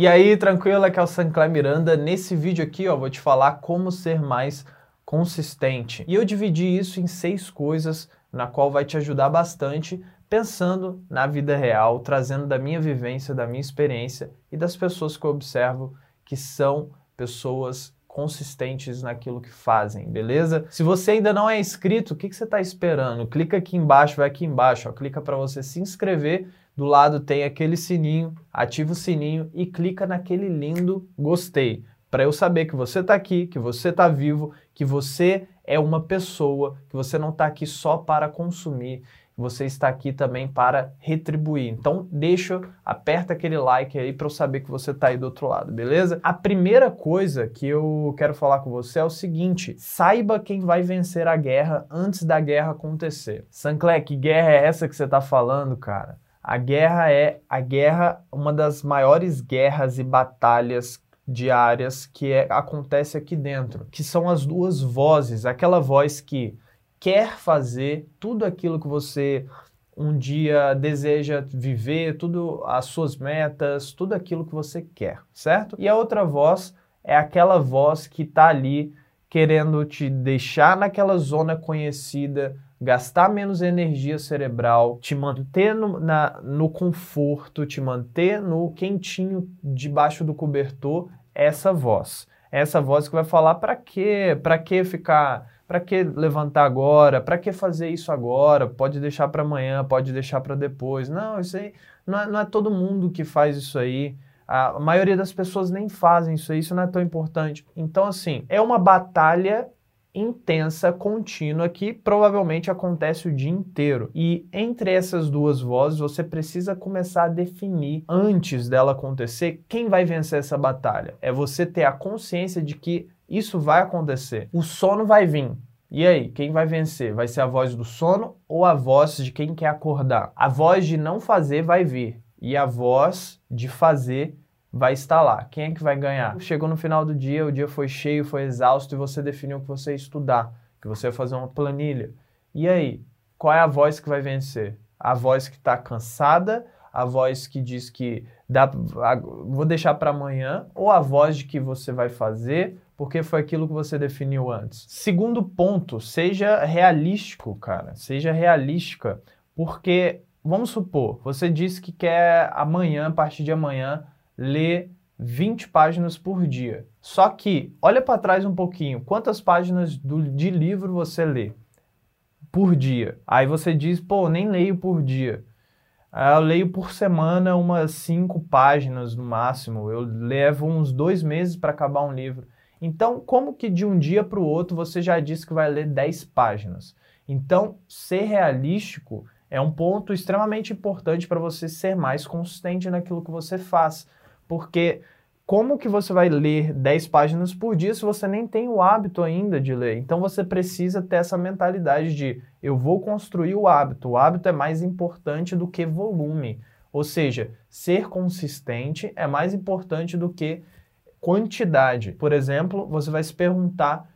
E aí, tranquilo? Aqui é o Sancler Miranda. Nesse vídeo aqui, ó, vou te falar como ser mais consistente. E eu dividi isso em seis coisas, na qual vai te ajudar bastante, pensando na vida real, trazendo da minha vivência, da minha experiência e das pessoas que eu observo que são pessoas consistentes naquilo que fazem, beleza? Se você ainda não é inscrito, o que, que você está esperando? Clica aqui embaixo, vai aqui embaixo, ó, clica para você se inscrever do lado tem aquele sininho, ativa o sininho e clica naquele lindo gostei, para eu saber que você está aqui, que você está vivo, que você é uma pessoa, que você não está aqui só para consumir, você está aqui também para retribuir. Então, deixa, aperta aquele like aí para eu saber que você está aí do outro lado, beleza? A primeira coisa que eu quero falar com você é o seguinte: saiba quem vai vencer a guerra antes da guerra acontecer. Sancler, que guerra é essa que você está falando, cara? A guerra é a guerra, uma das maiores guerras e batalhas diárias que é, acontece aqui dentro, que são as duas vozes, aquela voz que quer fazer tudo aquilo que você um dia deseja viver, tudo as suas metas, tudo aquilo que você quer, certo? E a outra voz é aquela voz que está ali querendo te deixar naquela zona conhecida, gastar menos energia cerebral, te manter no, na, no conforto, te manter no quentinho debaixo do cobertor, essa voz. Essa voz que vai falar para quê? Para que ficar, para que levantar agora? Para que fazer isso agora? Pode deixar para amanhã, pode deixar para depois. Não, isso aí não é, não é todo mundo que faz isso aí. A maioria das pessoas nem fazem isso aí, isso não é tão importante. Então, assim, é uma batalha intensa, contínua, que provavelmente acontece o dia inteiro. E entre essas duas vozes, você precisa começar a definir, antes dela acontecer, quem vai vencer essa batalha. É você ter a consciência de que isso vai acontecer. O sono vai vir. E aí, quem vai vencer? Vai ser a voz do sono ou a voz de quem quer acordar? A voz de não fazer vai vir. E a voz de fazer vai estar lá. Quem é que vai ganhar? Chegou no final do dia, o dia foi cheio, foi exausto e você definiu que você ia estudar, que você ia fazer uma planilha. E aí, qual é a voz que vai vencer? A voz que está cansada, a voz que diz que dá, vou deixar para amanhã, ou a voz de que você vai fazer porque foi aquilo que você definiu antes. Segundo ponto, seja realístico, cara. Seja realística, porque vamos supor, você disse que quer amanhã, a partir de amanhã, ler 20 páginas por dia. Só que, olha para trás um pouquinho, quantas páginas do, de livro você lê por dia? Aí você diz, pô, nem leio por dia. Ah, eu leio por semana umas 5 páginas no máximo. Eu levo uns dois meses para acabar um livro. Então, como que de um dia para o outro você já disse que vai ler 10 páginas? Então, ser realístico é um ponto extremamente importante para você ser mais consistente naquilo que você faz. Porque como que você vai ler 10 páginas por dia se você nem tem o hábito ainda de ler? Então você precisa ter essa mentalidade de eu vou construir o hábito. O hábito é mais importante do que volume. Ou seja, ser consistente é mais importante do que quantidade. Por exemplo, você vai se perguntar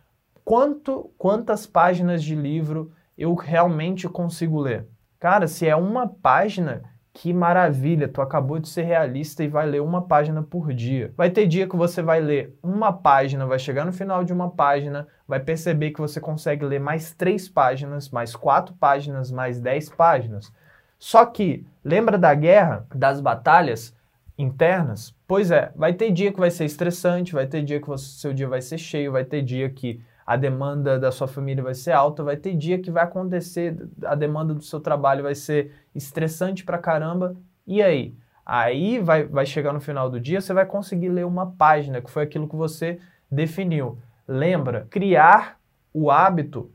quanto, quantas páginas de livro eu realmente consigo ler. Cara, se é uma página, que maravilha, tu acabou de ser realista e vai ler uma página por dia. Vai ter dia que você vai ler uma página, vai chegar no final de uma página, vai perceber que você consegue ler mais três páginas, mais quatro páginas, mais dez páginas. Só que, lembra da guerra, das batalhas internas? Pois é, vai ter dia que vai ser estressante, vai ter dia que você, seu dia vai ser cheio, vai ter dia que a demanda da sua família vai ser alta, vai ter dia que vai acontecer, a demanda do seu trabalho vai ser estressante pra caramba. E aí? Aí vai, vai chegar no final do dia, você vai conseguir ler uma página, que foi aquilo que você definiu. Lembra, criar o hábito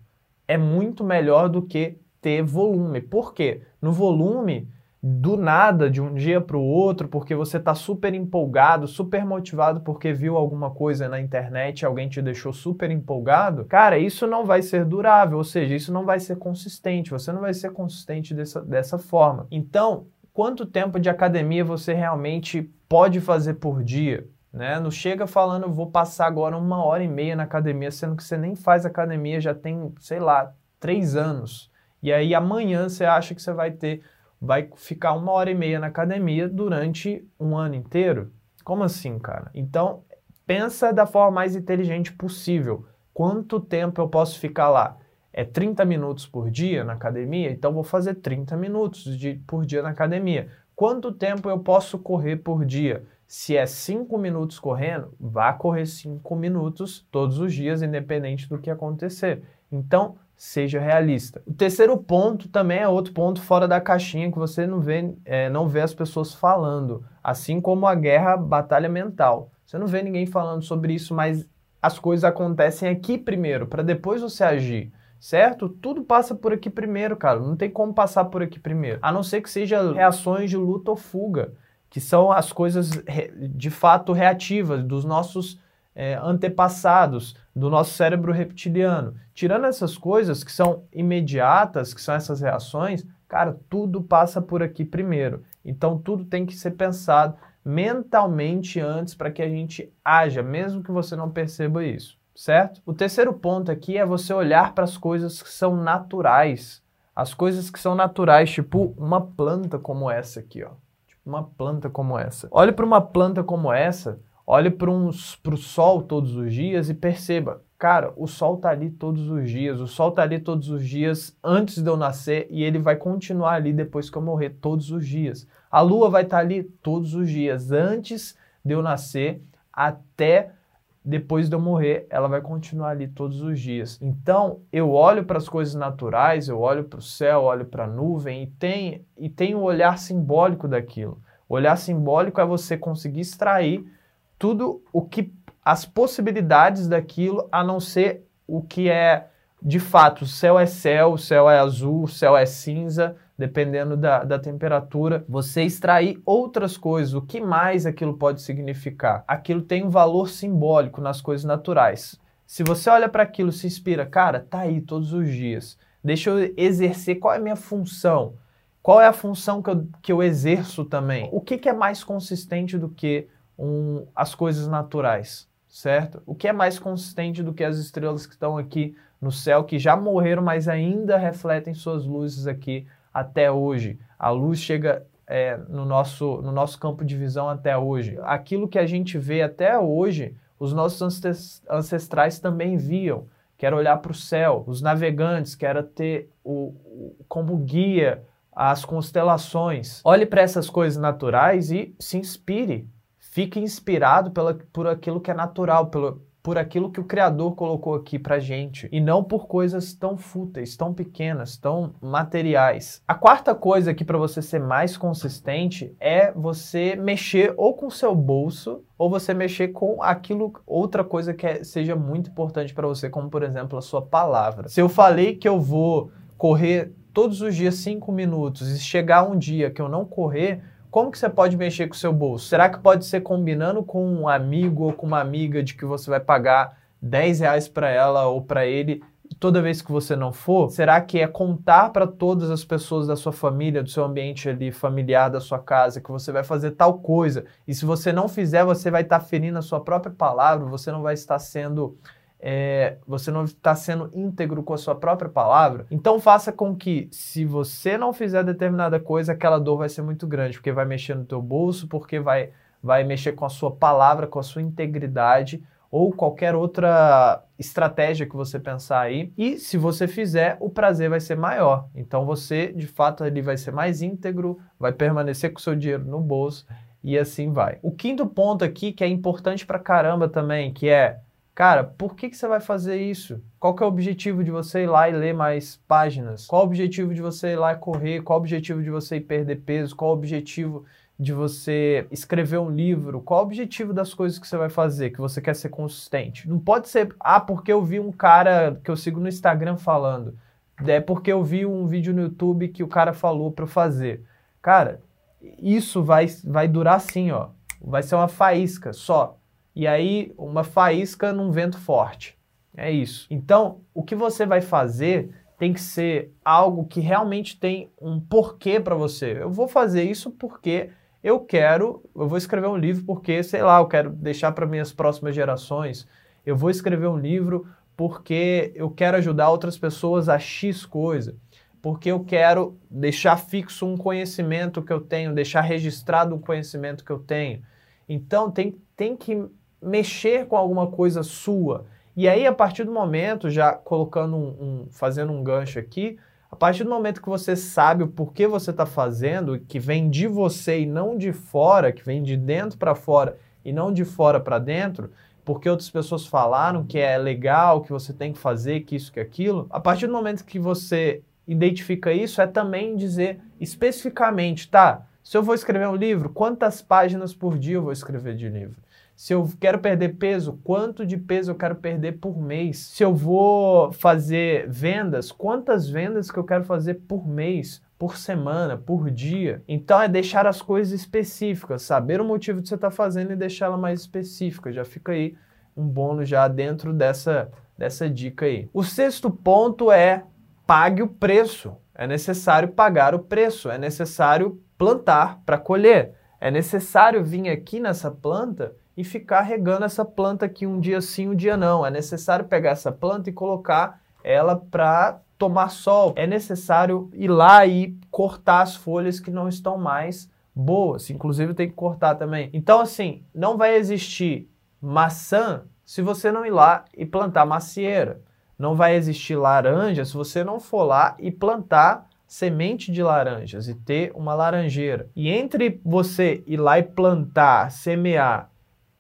é muito melhor do que ter volume. Por quê? No volume, do nada, de um dia para o outro, porque você está super empolgado, super motivado porque viu alguma coisa na internet, alguém te deixou super empolgado, cara, isso não vai ser durável, ou seja, isso não vai ser consistente, você não vai ser consistente dessa, dessa forma. Então, quanto tempo de academia você realmente pode fazer por dia? Né? Não chega falando, vou passar agora uma hora e meia na academia, sendo que você nem faz academia já tem, sei lá, três anos. E aí amanhã você acha que você vai ter vai ficar uma hora e meia na academia durante um ano inteiro. Como assim, cara? Então, pensa da forma mais inteligente possível. Quanto tempo eu posso ficar lá? É 30 minutos por dia na academia? Então vou fazer 30 minutos de, por dia na academia. Quanto tempo eu posso correr por dia? Se é 5 minutos correndo, vá correr 5 minutos todos os dias, independente do que acontecer. Então, seja realista. O terceiro ponto também é outro ponto fora da caixinha que você não vê, é, não vê as pessoas falando, assim como a guerra, batalha mental. Você não vê ninguém falando sobre isso, mas as coisas acontecem aqui primeiro, para depois você agir. Certo? Tudo passa por aqui primeiro, cara. Não tem como passar por aqui primeiro. A não ser que seja reações de luta ou fuga, que são as coisas de fato reativas dos nossos é, antepassados do nosso cérebro reptiliano. Tirando essas coisas que são imediatas, que são essas reações, cara, tudo passa por aqui primeiro. Então tudo tem que ser pensado mentalmente antes para que a gente haja, mesmo que você não perceba isso, certo? O terceiro ponto aqui é você olhar para as coisas que são naturais. As coisas que são naturais, tipo uma planta como essa aqui, ó. Tipo uma planta como essa. Olhe para uma planta como essa Olhe para o sol todos os dias e perceba, cara, o sol está ali todos os dias, o sol está ali todos os dias antes de eu nascer e ele vai continuar ali depois que eu morrer todos os dias. A lua vai estar tá ali todos os dias antes de eu nascer até depois de eu morrer, ela vai continuar ali todos os dias. Então, eu olho para as coisas naturais, eu olho para o céu, olho para a nuvem e tem e tem o um olhar simbólico daquilo. O olhar simbólico é você conseguir extrair tudo o que as possibilidades daquilo, a não ser o que é de fato, o céu é céu, o céu é azul, o céu é cinza, dependendo da, da temperatura. Você extrair outras coisas, o que mais aquilo pode significar? Aquilo tem um valor simbólico nas coisas naturais. Se você olha para aquilo se inspira, cara, tá aí todos os dias. Deixa eu exercer qual é a minha função. Qual é a função que eu, que eu exerço também? O que, que é mais consistente do que um, as coisas naturais, certo? O que é mais consistente do que as estrelas que estão aqui no céu, que já morreram, mas ainda refletem suas luzes aqui até hoje. A luz chega é, no, nosso, no nosso campo de visão até hoje. Aquilo que a gente vê até hoje, os nossos ancestrais também viam, que era olhar para o céu. Os navegantes, que era ter o, o como guia as constelações. Olhe para essas coisas naturais e se inspire Fique inspirado pela, por aquilo que é natural, pelo, por aquilo que o Criador colocou aqui pra gente e não por coisas tão fúteis, tão pequenas, tão materiais. A quarta coisa aqui para você ser mais consistente é você mexer ou com o seu bolso ou você mexer com aquilo outra coisa que é, seja muito importante para você, como por exemplo a sua palavra. Se eu falei que eu vou correr todos os dias cinco minutos e chegar um dia que eu não correr, como que você pode mexer com o seu bolso? Será que pode ser combinando com um amigo ou com uma amiga de que você vai pagar 10 reais para ela ou para ele toda vez que você não for? Será que é contar para todas as pessoas da sua família, do seu ambiente ali familiar, da sua casa, que você vai fazer tal coisa? E se você não fizer, você vai estar tá ferindo a sua própria palavra, você não vai estar sendo é, você não está sendo íntegro com a sua própria palavra, então faça com que, se você não fizer determinada coisa, aquela dor vai ser muito grande, porque vai mexer no teu bolso, porque vai, vai mexer com a sua palavra, com a sua integridade, ou qualquer outra estratégia que você pensar aí. E se você fizer, o prazer vai ser maior. Então você, de fato, ele vai ser mais íntegro, vai permanecer com o seu dinheiro no bolso e assim vai. O quinto ponto aqui que é importante pra caramba também, que é Cara, por que, que você vai fazer isso? Qual que é o objetivo de você ir lá e ler mais páginas? Qual o objetivo de você ir lá e correr? Qual o objetivo de você ir perder peso? Qual o objetivo de você escrever um livro? Qual o objetivo das coisas que você vai fazer, que você quer ser consistente? Não pode ser, ah, porque eu vi um cara que eu sigo no Instagram falando. É porque eu vi um vídeo no YouTube que o cara falou para fazer. Cara, isso vai, vai durar assim, ó. Vai ser uma faísca só e aí uma faísca num vento forte. É isso. Então, o que você vai fazer tem que ser algo que realmente tem um porquê para você. Eu vou fazer isso porque eu quero, eu vou escrever um livro porque, sei lá, eu quero deixar para minhas próximas gerações. Eu vou escrever um livro porque eu quero ajudar outras pessoas a X coisa. Porque eu quero deixar fixo um conhecimento que eu tenho, deixar registrado um conhecimento que eu tenho. Então tem, tem que mexer com alguma coisa sua. E aí, a partir do momento, já colocando um, um fazendo um gancho aqui, a partir do momento que você sabe o porquê você está fazendo, que vem de você e não de fora, que vem de dentro para fora e não de fora para dentro, porque outras pessoas falaram que é legal, que você tem que fazer, que isso, que aquilo. A partir do momento que você identifica isso, é também dizer especificamente, tá? Se eu vou escrever um livro, quantas páginas por dia eu vou escrever de livro? Se eu quero perder peso, quanto de peso eu quero perder por mês? Se eu vou fazer vendas, quantas vendas que eu quero fazer por mês? por semana, por dia. Então é deixar as coisas específicas, saber o motivo que você está fazendo e deixar ela mais específica. Já fica aí um bônus já dentro dessa, dessa dica aí. O sexto ponto é pague o preço. É necessário pagar o preço, é necessário plantar para colher. É necessário vir aqui nessa planta e ficar regando essa planta aqui um dia sim, um dia não. É necessário pegar essa planta e colocar ela para tomar sol. É necessário ir lá e cortar as folhas que não estão mais boas. Inclusive tem que cortar também. Então assim, não vai existir maçã se você não ir lá e plantar macieira. Não vai existir laranja se você não for lá e plantar semente de laranjas e ter uma laranjeira. E entre você ir lá e plantar, semear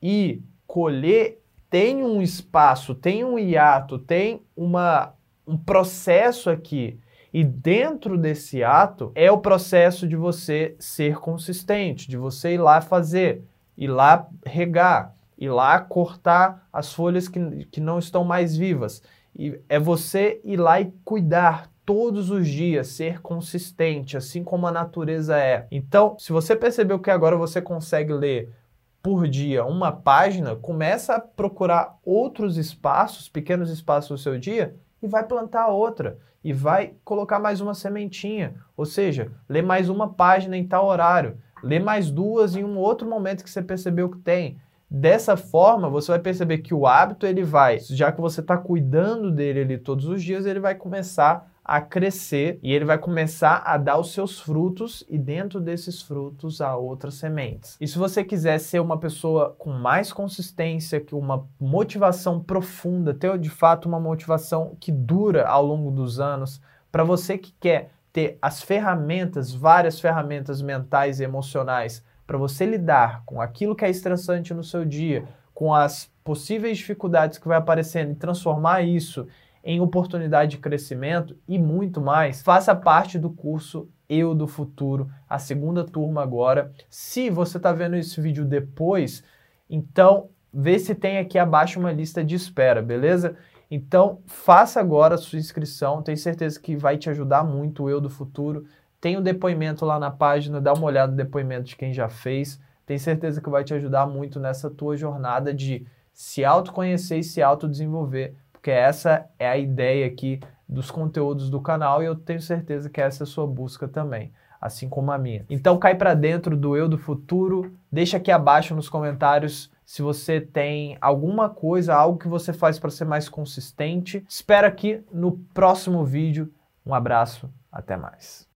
e colher, tem um espaço, tem um hiato, tem uma, um processo aqui. E dentro desse ato é o processo de você ser consistente, de você ir lá fazer, ir lá regar, ir lá cortar as folhas que, que não estão mais vivas. E é você ir lá e cuidar todos os dias, ser consistente, assim como a natureza é. Então, se você percebeu que agora você consegue ler por dia uma página, começa a procurar outros espaços, pequenos espaços no seu dia e vai plantar outra e vai colocar mais uma sementinha, ou seja, lê mais uma página em tal horário, lê mais duas em um outro momento que você percebeu que tem. Dessa forma, você vai perceber que o hábito ele vai, já que você está cuidando dele ali todos os dias, ele vai começar a crescer e ele vai começar a dar os seus frutos e dentro desses frutos há outras sementes. E se você quiser ser uma pessoa com mais consistência, com uma motivação profunda, ter de fato uma motivação que dura ao longo dos anos, para você que quer ter as ferramentas, várias ferramentas mentais e emocionais para você lidar com aquilo que é estressante no seu dia, com as possíveis dificuldades que vai aparecendo e transformar isso em oportunidade de crescimento e muito mais, faça parte do curso Eu do Futuro, a segunda turma agora. Se você está vendo esse vídeo depois, então vê se tem aqui abaixo uma lista de espera, beleza? Então faça agora a sua inscrição, tenho certeza que vai te ajudar muito o Eu do Futuro. Tem o um depoimento lá na página, dá uma olhada no depoimento de quem já fez. Tenho certeza que vai te ajudar muito nessa tua jornada de se autoconhecer e se autodesenvolver porque essa é a ideia aqui dos conteúdos do canal e eu tenho certeza que essa é a sua busca também, assim como a minha. Então cai para dentro do eu do futuro, deixa aqui abaixo nos comentários se você tem alguma coisa, algo que você faz para ser mais consistente. Espero aqui no próximo vídeo. Um abraço, até mais.